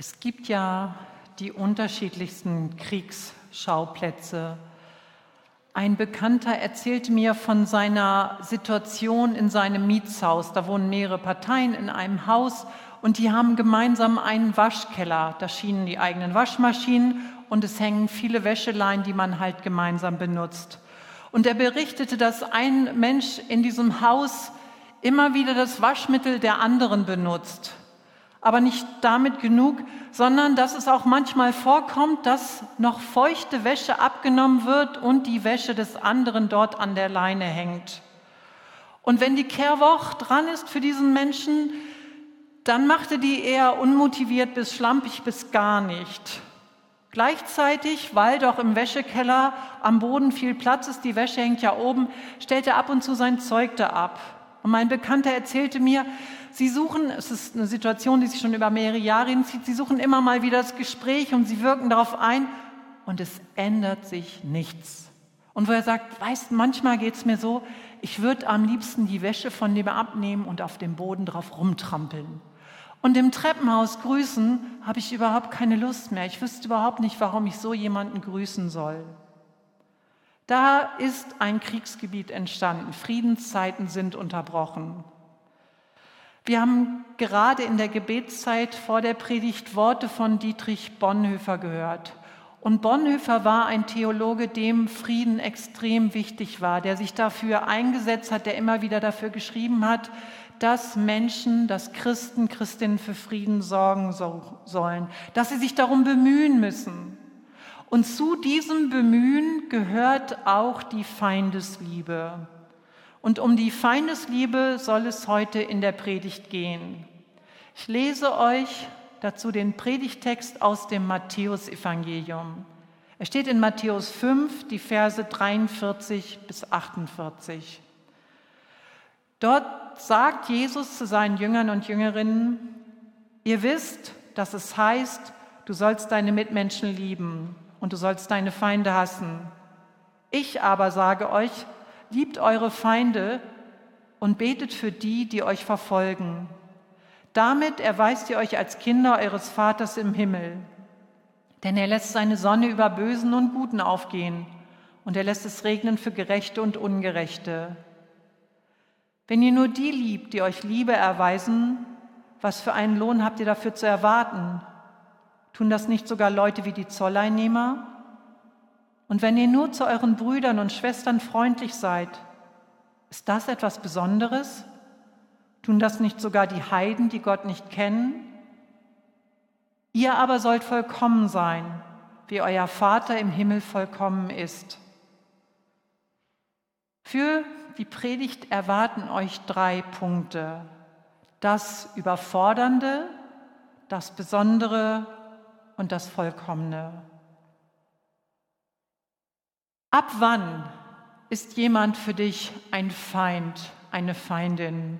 Es gibt ja die unterschiedlichsten Kriegsschauplätze. Ein Bekannter erzählte mir von seiner Situation in seinem Mietshaus. Da wohnen mehrere Parteien in einem Haus und die haben gemeinsam einen Waschkeller. Da schienen die eigenen Waschmaschinen und es hängen viele Wäscheleien, die man halt gemeinsam benutzt. Und er berichtete, dass ein Mensch in diesem Haus immer wieder das Waschmittel der anderen benutzt. Aber nicht damit genug, sondern dass es auch manchmal vorkommt, dass noch feuchte Wäsche abgenommen wird und die Wäsche des anderen dort an der Leine hängt. Und wenn die Kehrwoch dran ist für diesen Menschen, dann macht er die eher unmotiviert bis schlampig bis gar nicht. Gleichzeitig, weil doch im Wäschekeller am Boden viel Platz ist, die Wäsche hängt ja oben, stellt er ab und zu sein Zeug da ab. Und mein Bekannter erzählte mir, Sie suchen, es ist eine Situation, die sich schon über mehrere Jahre hinzieht, Sie suchen immer mal wieder das Gespräch und Sie wirken darauf ein und es ändert sich nichts. Und wo er sagt, weißt, manchmal geht es mir so, ich würde am liebsten die Wäsche von dem abnehmen und auf dem Boden drauf rumtrampeln. Und im Treppenhaus grüßen habe ich überhaupt keine Lust mehr. Ich wüsste überhaupt nicht, warum ich so jemanden grüßen soll. Da ist ein Kriegsgebiet entstanden. Friedenszeiten sind unterbrochen. Wir haben gerade in der Gebetszeit vor der Predigt Worte von Dietrich Bonhoeffer gehört. Und Bonhoeffer war ein Theologe, dem Frieden extrem wichtig war, der sich dafür eingesetzt hat, der immer wieder dafür geschrieben hat, dass Menschen, dass Christen, Christinnen für Frieden sorgen sollen, dass sie sich darum bemühen müssen. Und zu diesem Bemühen gehört auch die Feindesliebe. Und um die Feindesliebe soll es heute in der Predigt gehen. Ich lese euch dazu den Predigtext aus dem Matthäusevangelium. Er steht in Matthäus 5, die Verse 43 bis 48. Dort sagt Jesus zu seinen Jüngern und Jüngerinnen, ihr wisst, dass es heißt, du sollst deine Mitmenschen lieben und du sollst deine Feinde hassen. Ich aber sage euch, liebt eure Feinde und betet für die, die euch verfolgen. Damit erweist ihr euch als Kinder eures Vaters im Himmel. Denn er lässt seine Sonne über Bösen und Guten aufgehen und er lässt es regnen für Gerechte und Ungerechte. Wenn ihr nur die liebt, die euch Liebe erweisen, was für einen Lohn habt ihr dafür zu erwarten? Tun das nicht sogar Leute wie die Zolleinnehmer? Und wenn ihr nur zu euren Brüdern und Schwestern freundlich seid, ist das etwas Besonderes? Tun das nicht sogar die Heiden, die Gott nicht kennen? Ihr aber sollt vollkommen sein, wie euer Vater im Himmel vollkommen ist. Für die Predigt erwarten euch drei Punkte. Das Überfordernde, das Besondere und das Vollkommene. Ab wann ist jemand für dich ein Feind, eine Feindin?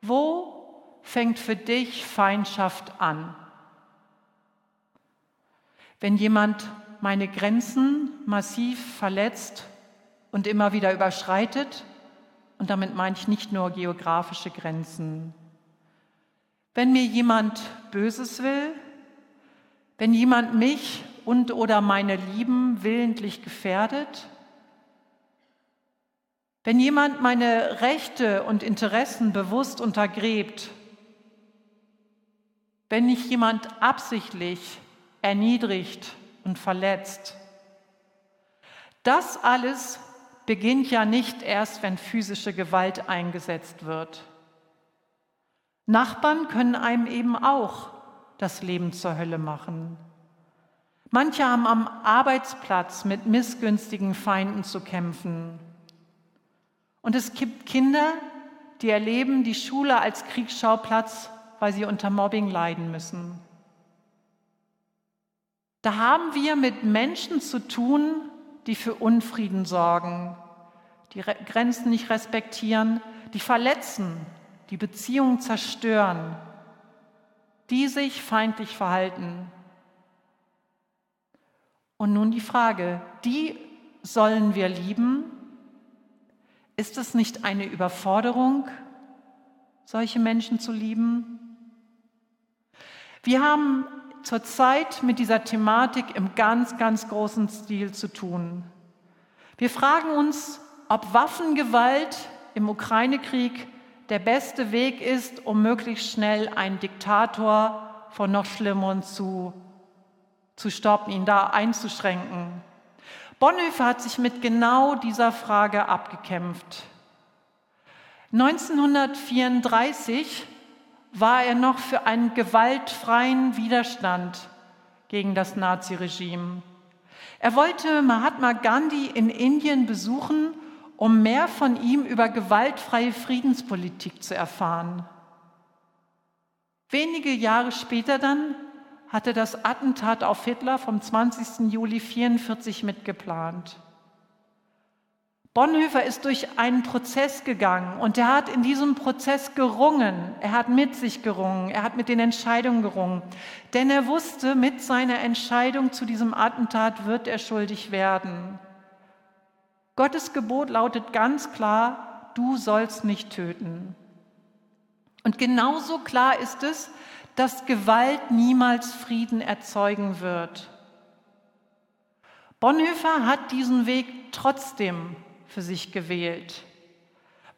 Wo fängt für dich Feindschaft an? Wenn jemand meine Grenzen massiv verletzt und immer wieder überschreitet, und damit meine ich nicht nur geografische Grenzen. Wenn mir jemand Böses will, wenn jemand mich und oder meine Lieben willentlich gefährdet, wenn jemand meine Rechte und Interessen bewusst untergräbt, wenn mich jemand absichtlich erniedrigt und verletzt, das alles beginnt ja nicht erst, wenn physische Gewalt eingesetzt wird. Nachbarn können einem eben auch das Leben zur Hölle machen. Manche haben am Arbeitsplatz mit missgünstigen Feinden zu kämpfen. Und es gibt Kinder, die erleben die Schule als Kriegsschauplatz, weil sie unter Mobbing leiden müssen. Da haben wir mit Menschen zu tun, die für Unfrieden sorgen, die Grenzen nicht respektieren, die verletzen, die Beziehungen zerstören, die sich feindlich verhalten. Und nun die Frage, die sollen wir lieben? Ist es nicht eine Überforderung, solche Menschen zu lieben? Wir haben zurzeit mit dieser Thematik im ganz, ganz großen Stil zu tun. Wir fragen uns, ob Waffengewalt im Ukraine-Krieg der beste Weg ist, um möglichst schnell einen Diktator von noch Schlimmeren zu, zu stoppen, ihn da einzuschränken. Bonhoeffer hat sich mit genau dieser Frage abgekämpft. 1934 war er noch für einen gewaltfreien Widerstand gegen das Naziregime. Er wollte Mahatma Gandhi in Indien besuchen, um mehr von ihm über gewaltfreie Friedenspolitik zu erfahren. Wenige Jahre später dann hatte das Attentat auf Hitler vom 20. Juli 1944 mitgeplant. Bonhoeffer ist durch einen Prozess gegangen und er hat in diesem Prozess gerungen. Er hat mit sich gerungen, er hat mit den Entscheidungen gerungen. Denn er wusste, mit seiner Entscheidung zu diesem Attentat wird er schuldig werden. Gottes Gebot lautet ganz klar, du sollst nicht töten. Und genauso klar ist es, dass Gewalt niemals Frieden erzeugen wird. Bonhoeffer hat diesen Weg trotzdem für sich gewählt,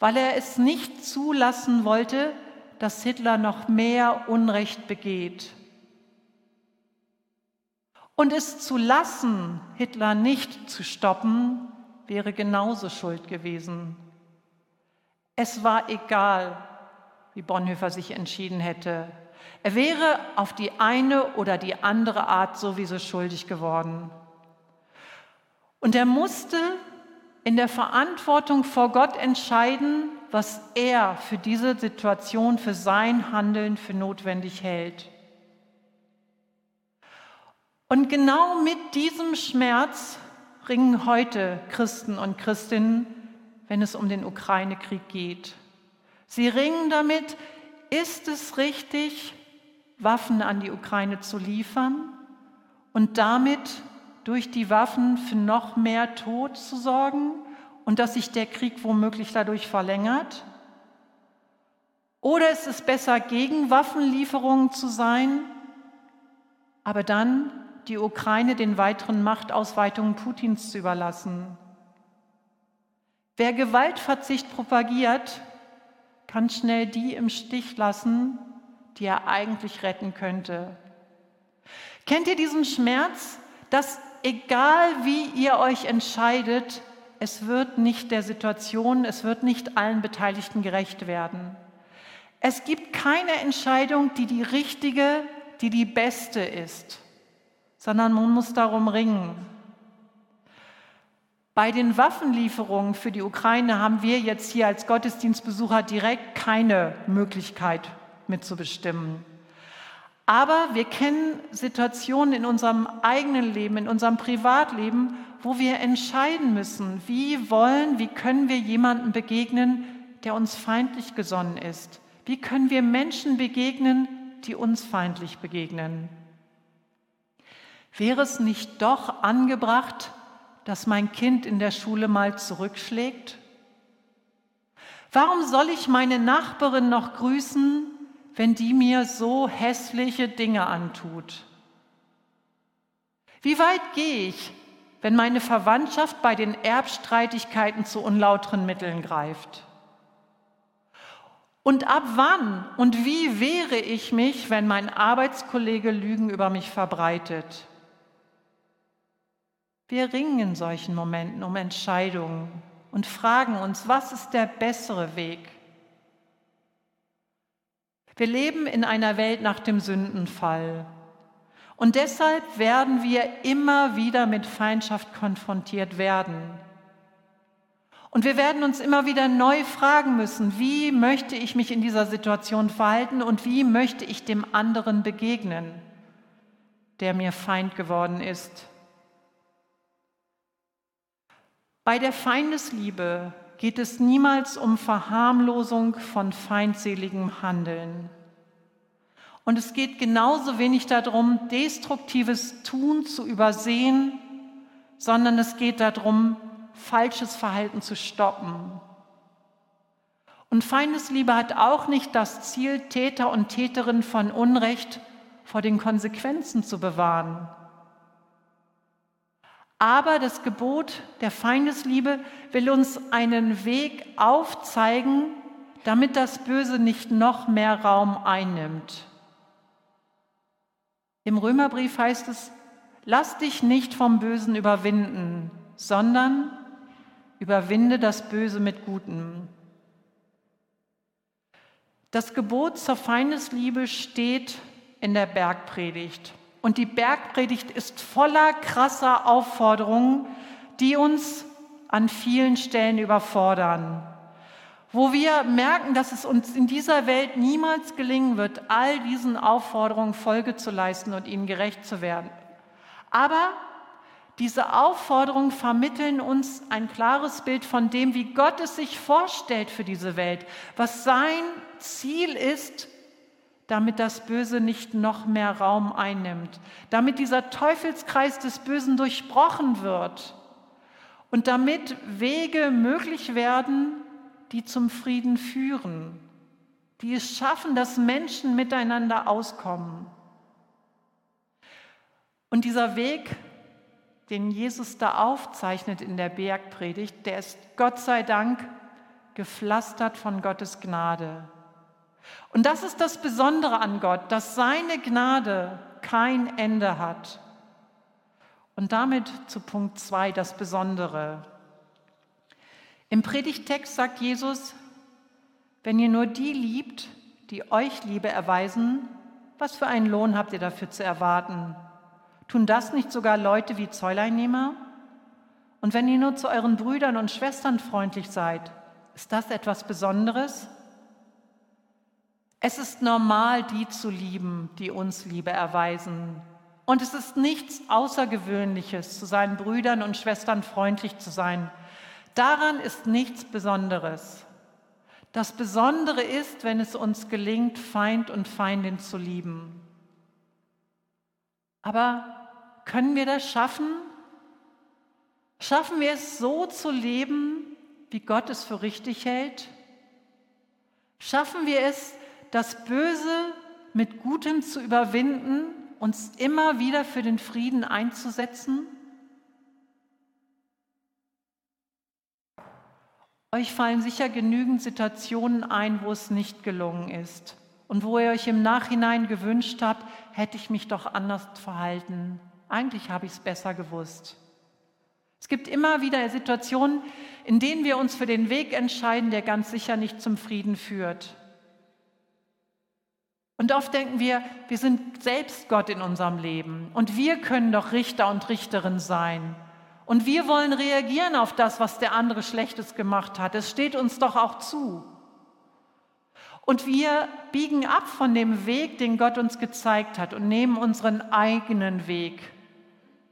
weil er es nicht zulassen wollte, dass Hitler noch mehr Unrecht begeht. Und es zu lassen, Hitler nicht zu stoppen, wäre genauso schuld gewesen. Es war egal, wie Bonhoeffer sich entschieden hätte. Er wäre auf die eine oder die andere Art sowieso schuldig geworden. Und er musste in der Verantwortung vor Gott entscheiden, was er für diese Situation, für sein Handeln für notwendig hält. Und genau mit diesem Schmerz ringen heute Christen und Christinnen, wenn es um den Ukraine-Krieg geht. Sie ringen damit, ist es richtig, Waffen an die Ukraine zu liefern und damit durch die Waffen für noch mehr Tod zu sorgen und dass sich der Krieg womöglich dadurch verlängert? Oder ist es besser, gegen Waffenlieferungen zu sein, aber dann die Ukraine den weiteren Machtausweitungen Putins zu überlassen? Wer Gewaltverzicht propagiert, kann schnell die im Stich lassen, die er eigentlich retten könnte. Kennt ihr diesen Schmerz, dass egal wie ihr euch entscheidet, es wird nicht der Situation, es wird nicht allen Beteiligten gerecht werden. Es gibt keine Entscheidung, die die richtige, die die beste ist, sondern man muss darum ringen. Bei den Waffenlieferungen für die Ukraine haben wir jetzt hier als Gottesdienstbesucher direkt keine Möglichkeit mitzubestimmen. Aber wir kennen Situationen in unserem eigenen Leben, in unserem Privatleben, wo wir entscheiden müssen, wie wollen, wie können wir jemandem begegnen, der uns feindlich gesonnen ist. Wie können wir Menschen begegnen, die uns feindlich begegnen? Wäre es nicht doch angebracht, dass mein Kind in der Schule mal zurückschlägt? Warum soll ich meine Nachbarin noch grüßen, wenn die mir so hässliche Dinge antut? Wie weit gehe ich, wenn meine Verwandtschaft bei den Erbstreitigkeiten zu unlauteren Mitteln greift? Und ab wann und wie wehre ich mich, wenn mein Arbeitskollege Lügen über mich verbreitet? Wir ringen in solchen Momenten um Entscheidungen und fragen uns, was ist der bessere Weg? Wir leben in einer Welt nach dem Sündenfall. Und deshalb werden wir immer wieder mit Feindschaft konfrontiert werden. Und wir werden uns immer wieder neu fragen müssen, wie möchte ich mich in dieser Situation verhalten und wie möchte ich dem anderen begegnen, der mir Feind geworden ist. Bei der Feindesliebe geht es niemals um Verharmlosung von feindseligem Handeln. Und es geht genauso wenig darum, destruktives Tun zu übersehen, sondern es geht darum, falsches Verhalten zu stoppen. Und Feindesliebe hat auch nicht das Ziel, Täter und Täterinnen von Unrecht vor den Konsequenzen zu bewahren. Aber das Gebot der Feindesliebe will uns einen Weg aufzeigen, damit das Böse nicht noch mehr Raum einnimmt. Im Römerbrief heißt es, lass dich nicht vom Bösen überwinden, sondern überwinde das Böse mit Gutem. Das Gebot zur Feindesliebe steht in der Bergpredigt. Und die Bergpredigt ist voller krasser Aufforderungen, die uns an vielen Stellen überfordern. Wo wir merken, dass es uns in dieser Welt niemals gelingen wird, all diesen Aufforderungen Folge zu leisten und ihnen gerecht zu werden. Aber diese Aufforderungen vermitteln uns ein klares Bild von dem, wie Gott es sich vorstellt für diese Welt, was sein Ziel ist, damit das Böse nicht noch mehr Raum einnimmt, damit dieser Teufelskreis des Bösen durchbrochen wird und damit Wege möglich werden, die zum Frieden führen, die es schaffen, dass Menschen miteinander auskommen. Und dieser Weg den Jesus da aufzeichnet in der Bergpredigt, der ist Gott sei Dank gepflastert von Gottes Gnade. Und das ist das Besondere an Gott, dass seine Gnade kein Ende hat. Und damit zu Punkt 2 das Besondere. Im Predigtext sagt Jesus, wenn ihr nur die liebt, die euch Liebe erweisen, was für einen Lohn habt ihr dafür zu erwarten? Tun das nicht sogar Leute wie Zolleinnehmer? Und wenn ihr nur zu euren Brüdern und Schwestern freundlich seid, ist das etwas Besonderes? Es ist normal, die zu lieben, die uns Liebe erweisen. Und es ist nichts Außergewöhnliches, zu seinen Brüdern und Schwestern freundlich zu sein. Daran ist nichts Besonderes. Das Besondere ist, wenn es uns gelingt, Feind und Feindin zu lieben. Aber können wir das schaffen? Schaffen wir es so zu leben, wie Gott es für richtig hält? Schaffen wir es, das Böse mit Gutem zu überwinden, uns immer wieder für den Frieden einzusetzen? Euch fallen sicher genügend Situationen ein, wo es nicht gelungen ist und wo ihr euch im Nachhinein gewünscht habt, hätte ich mich doch anders verhalten. Eigentlich habe ich es besser gewusst. Es gibt immer wieder Situationen, in denen wir uns für den Weg entscheiden, der ganz sicher nicht zum Frieden führt. Und oft denken wir, wir sind selbst Gott in unserem Leben und wir können doch Richter und Richterin sein. Und wir wollen reagieren auf das, was der andere Schlechtes gemacht hat. Es steht uns doch auch zu. Und wir biegen ab von dem Weg, den Gott uns gezeigt hat und nehmen unseren eigenen Weg,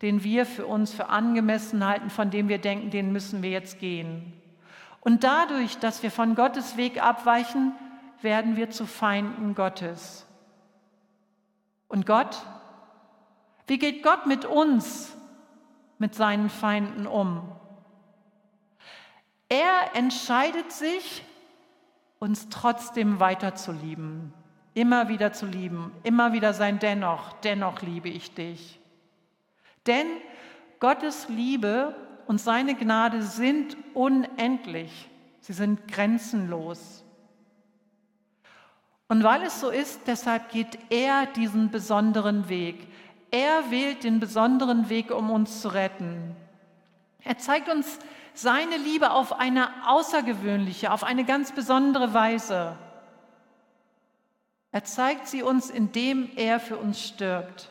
den wir für uns für angemessen halten, von dem wir denken, den müssen wir jetzt gehen. Und dadurch, dass wir von Gottes Weg abweichen, werden wir zu Feinden Gottes. Und Gott? Wie geht Gott mit uns, mit seinen Feinden um? Er entscheidet sich, uns trotzdem weiter zu lieben, immer wieder zu lieben, immer wieder sein Dennoch, dennoch liebe ich dich. Denn Gottes Liebe und seine Gnade sind unendlich, sie sind grenzenlos. Und weil es so ist, deshalb geht er diesen besonderen Weg. Er wählt den besonderen Weg, um uns zu retten. Er zeigt uns seine Liebe auf eine außergewöhnliche, auf eine ganz besondere Weise. Er zeigt sie uns, indem er für uns stirbt.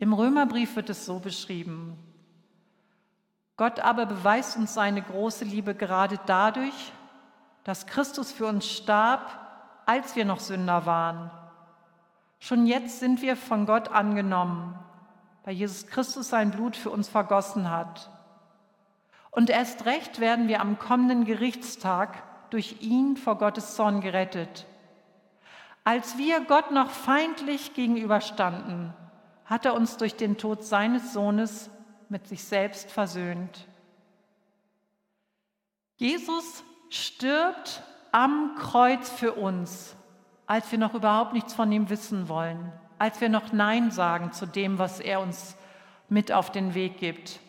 Im Römerbrief wird es so beschrieben. Gott aber beweist uns seine große Liebe gerade dadurch, dass Christus für uns starb, als wir noch Sünder waren. Schon jetzt sind wir von Gott angenommen, weil Jesus Christus sein Blut für uns vergossen hat. Und erst recht werden wir am kommenden Gerichtstag durch ihn vor Gottes Zorn gerettet. Als wir Gott noch feindlich gegenüberstanden, hat er uns durch den Tod seines Sohnes mit sich selbst versöhnt. Jesus stirbt am Kreuz für uns, als wir noch überhaupt nichts von ihm wissen wollen, als wir noch Nein sagen zu dem, was er uns mit auf den Weg gibt.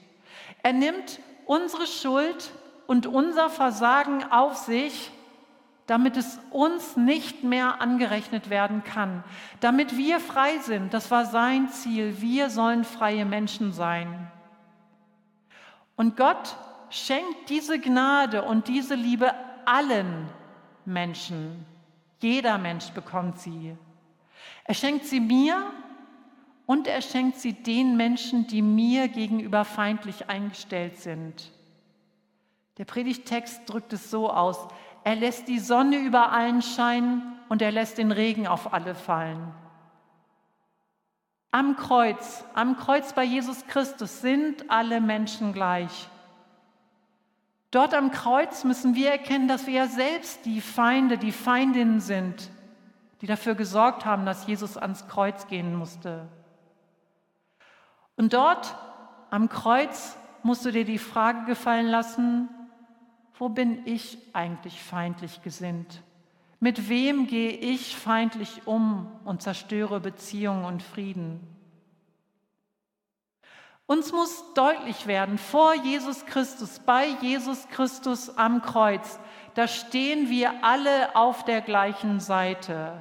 Er nimmt unsere Schuld und unser Versagen auf sich, damit es uns nicht mehr angerechnet werden kann, damit wir frei sind. Das war sein Ziel. Wir sollen freie Menschen sein. Und Gott schenkt diese Gnade und diese Liebe allen Menschen. Jeder Mensch bekommt sie. Er schenkt sie mir und er schenkt sie den Menschen, die mir gegenüber feindlich eingestellt sind. Der Predigtext drückt es so aus, er lässt die Sonne über allen scheinen und er lässt den Regen auf alle fallen. Am Kreuz, am Kreuz bei Jesus Christus sind alle Menschen gleich. Dort am Kreuz müssen wir erkennen, dass wir ja selbst die Feinde, die Feindinnen sind, die dafür gesorgt haben, dass Jesus ans Kreuz gehen musste. Und dort am Kreuz musst du dir die Frage gefallen lassen, wo bin ich eigentlich feindlich gesinnt? Mit wem gehe ich feindlich um und zerstöre Beziehungen und Frieden? Uns muss deutlich werden, vor Jesus Christus, bei Jesus Christus am Kreuz, da stehen wir alle auf der gleichen Seite.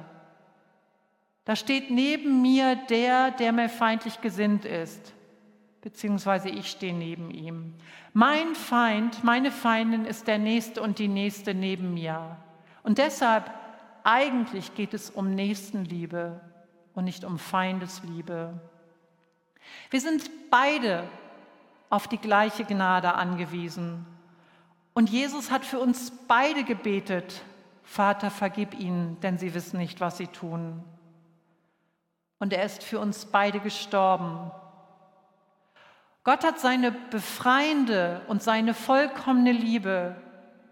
Da steht neben mir der, der mir feindlich gesinnt ist, beziehungsweise ich stehe neben ihm. Mein Feind, meine Feindin ist der Nächste und die Nächste neben mir. Und deshalb, eigentlich geht es um Nächstenliebe und nicht um Feindesliebe. Wir sind beide auf die gleiche Gnade angewiesen. Und Jesus hat für uns beide gebetet, Vater, vergib ihnen, denn sie wissen nicht, was sie tun. Und er ist für uns beide gestorben, Gott hat seine befreiende und seine vollkommene Liebe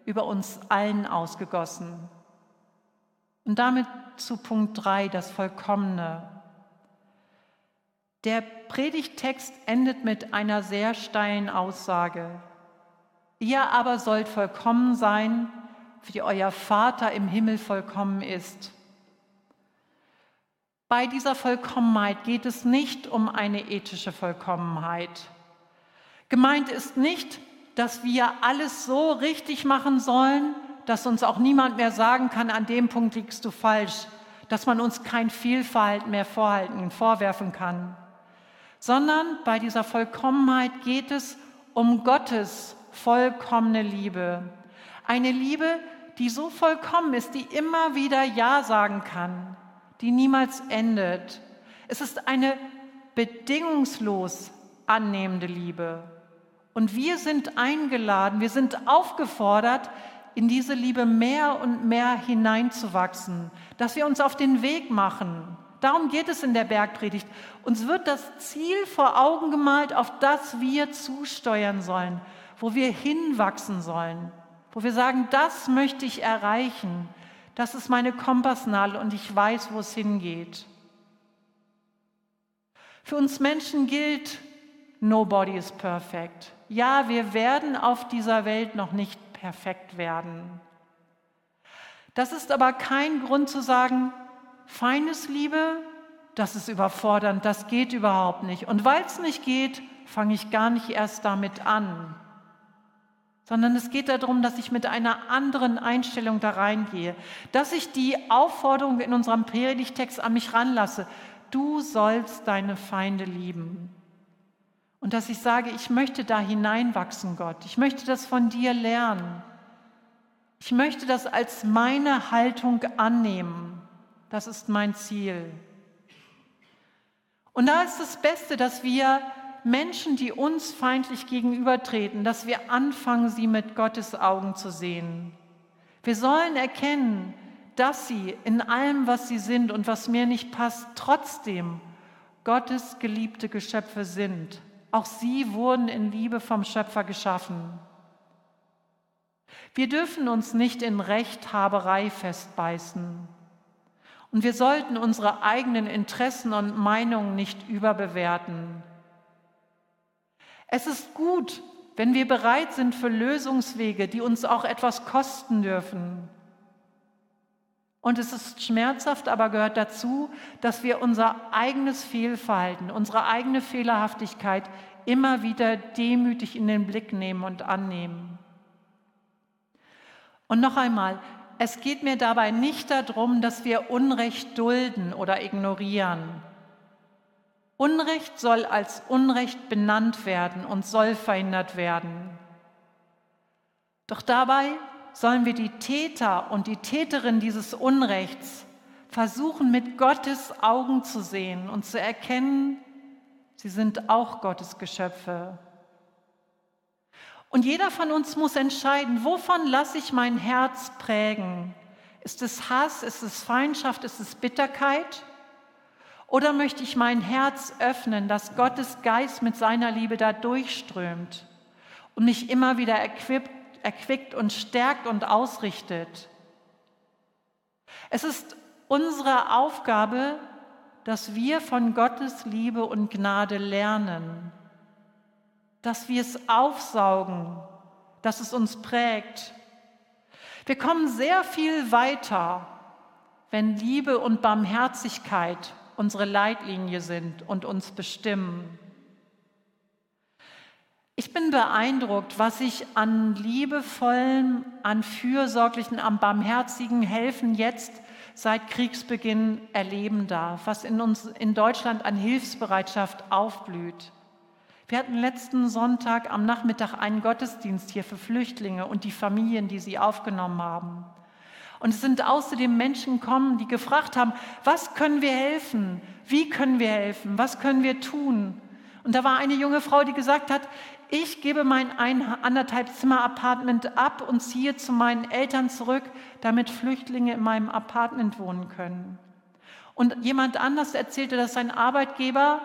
über uns allen ausgegossen. Und damit zu Punkt 3, das Vollkommene. Der Predigtext endet mit einer sehr steilen Aussage. Ihr aber sollt vollkommen sein, wie euer Vater im Himmel vollkommen ist. Bei dieser Vollkommenheit geht es nicht um eine ethische Vollkommenheit. Gemeint ist nicht, dass wir alles so richtig machen sollen, dass uns auch niemand mehr sagen kann, an dem Punkt liegst du falsch, dass man uns kein Fehlverhalten mehr vorhalten, vorwerfen kann, sondern bei dieser Vollkommenheit geht es um Gottes vollkommene Liebe. Eine Liebe, die so vollkommen ist, die immer wieder Ja sagen kann, die niemals endet. Es ist eine bedingungslos annehmende Liebe. Und wir sind eingeladen, wir sind aufgefordert, in diese Liebe mehr und mehr hineinzuwachsen, dass wir uns auf den Weg machen. Darum geht es in der Bergpredigt. Uns wird das Ziel vor Augen gemalt, auf das wir zusteuern sollen, wo wir hinwachsen sollen, wo wir sagen, das möchte ich erreichen, das ist meine Kompassnadel und ich weiß, wo es hingeht. Für uns Menschen gilt, nobody is perfect ja, wir werden auf dieser Welt noch nicht perfekt werden. Das ist aber kein Grund zu sagen, Feindesliebe, das ist überfordernd, das geht überhaupt nicht. Und weil es nicht geht, fange ich gar nicht erst damit an. Sondern es geht darum, dass ich mit einer anderen Einstellung da reingehe, dass ich die Aufforderung in unserem Predigtext an mich ranlasse. Du sollst deine Feinde lieben. Und dass ich sage, ich möchte da hineinwachsen, Gott. Ich möchte das von dir lernen. Ich möchte das als meine Haltung annehmen. Das ist mein Ziel. Und da ist das Beste, dass wir Menschen, die uns feindlich gegenübertreten, dass wir anfangen, sie mit Gottes Augen zu sehen. Wir sollen erkennen, dass sie in allem, was sie sind und was mir nicht passt, trotzdem Gottes geliebte Geschöpfe sind. Auch sie wurden in Liebe vom Schöpfer geschaffen. Wir dürfen uns nicht in Rechthaberei festbeißen. Und wir sollten unsere eigenen Interessen und Meinungen nicht überbewerten. Es ist gut, wenn wir bereit sind für Lösungswege, die uns auch etwas kosten dürfen. Und es ist schmerzhaft, aber gehört dazu, dass wir unser eigenes Fehlverhalten, unsere eigene Fehlerhaftigkeit immer wieder demütig in den Blick nehmen und annehmen. Und noch einmal, es geht mir dabei nicht darum, dass wir Unrecht dulden oder ignorieren. Unrecht soll als Unrecht benannt werden und soll verhindert werden. Doch dabei sollen wir die Täter und die Täterin dieses Unrechts versuchen mit Gottes Augen zu sehen und zu erkennen, sie sind auch Gottes Geschöpfe. Und jeder von uns muss entscheiden, wovon lasse ich mein Herz prägen? Ist es Hass, ist es Feindschaft, ist es Bitterkeit? Oder möchte ich mein Herz öffnen, dass Gottes Geist mit seiner Liebe da durchströmt und mich immer wieder equipt erquickt und stärkt und ausrichtet. Es ist unsere Aufgabe, dass wir von Gottes Liebe und Gnade lernen, dass wir es aufsaugen, dass es uns prägt. Wir kommen sehr viel weiter, wenn Liebe und Barmherzigkeit unsere Leitlinie sind und uns bestimmen. Ich bin beeindruckt, was ich an liebevollem, an fürsorglichen, am barmherzigen Helfen jetzt seit Kriegsbeginn erleben darf, was in uns in Deutschland an Hilfsbereitschaft aufblüht. Wir hatten letzten Sonntag am Nachmittag einen Gottesdienst hier für Flüchtlinge und die Familien, die sie aufgenommen haben. Und es sind außerdem Menschen gekommen, die gefragt haben, was können wir helfen? Wie können wir helfen? Was können wir tun? Und da war eine junge Frau, die gesagt hat, ich gebe mein ein, anderthalb Zimmer Apartment ab und ziehe zu meinen Eltern zurück, damit Flüchtlinge in meinem Apartment wohnen können. Und jemand anders erzählte, dass sein Arbeitgeber,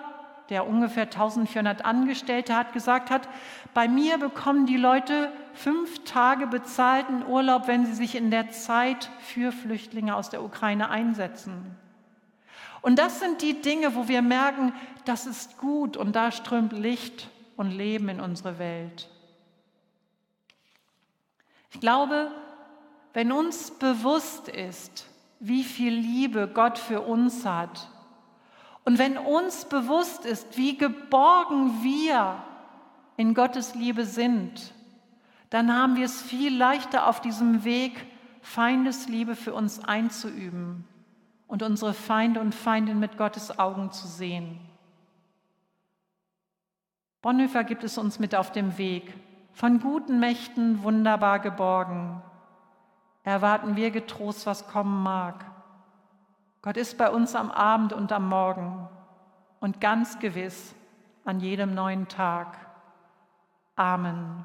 der ungefähr 1400 Angestellte hat, gesagt hat, bei mir bekommen die Leute fünf Tage bezahlten Urlaub, wenn sie sich in der Zeit für Flüchtlinge aus der Ukraine einsetzen. Und das sind die Dinge, wo wir merken, das ist gut und da strömt Licht und Leben in unsere Welt. Ich glaube, wenn uns bewusst ist, wie viel Liebe Gott für uns hat und wenn uns bewusst ist, wie geborgen wir in Gottes Liebe sind, dann haben wir es viel leichter auf diesem Weg, Feindesliebe für uns einzuüben und unsere Feinde und Feindinnen mit Gottes Augen zu sehen. Bonhoeffer gibt es uns mit auf dem Weg, von guten Mächten wunderbar geborgen. Erwarten wir getrost, was kommen mag. Gott ist bei uns am Abend und am Morgen und ganz gewiss an jedem neuen Tag. Amen.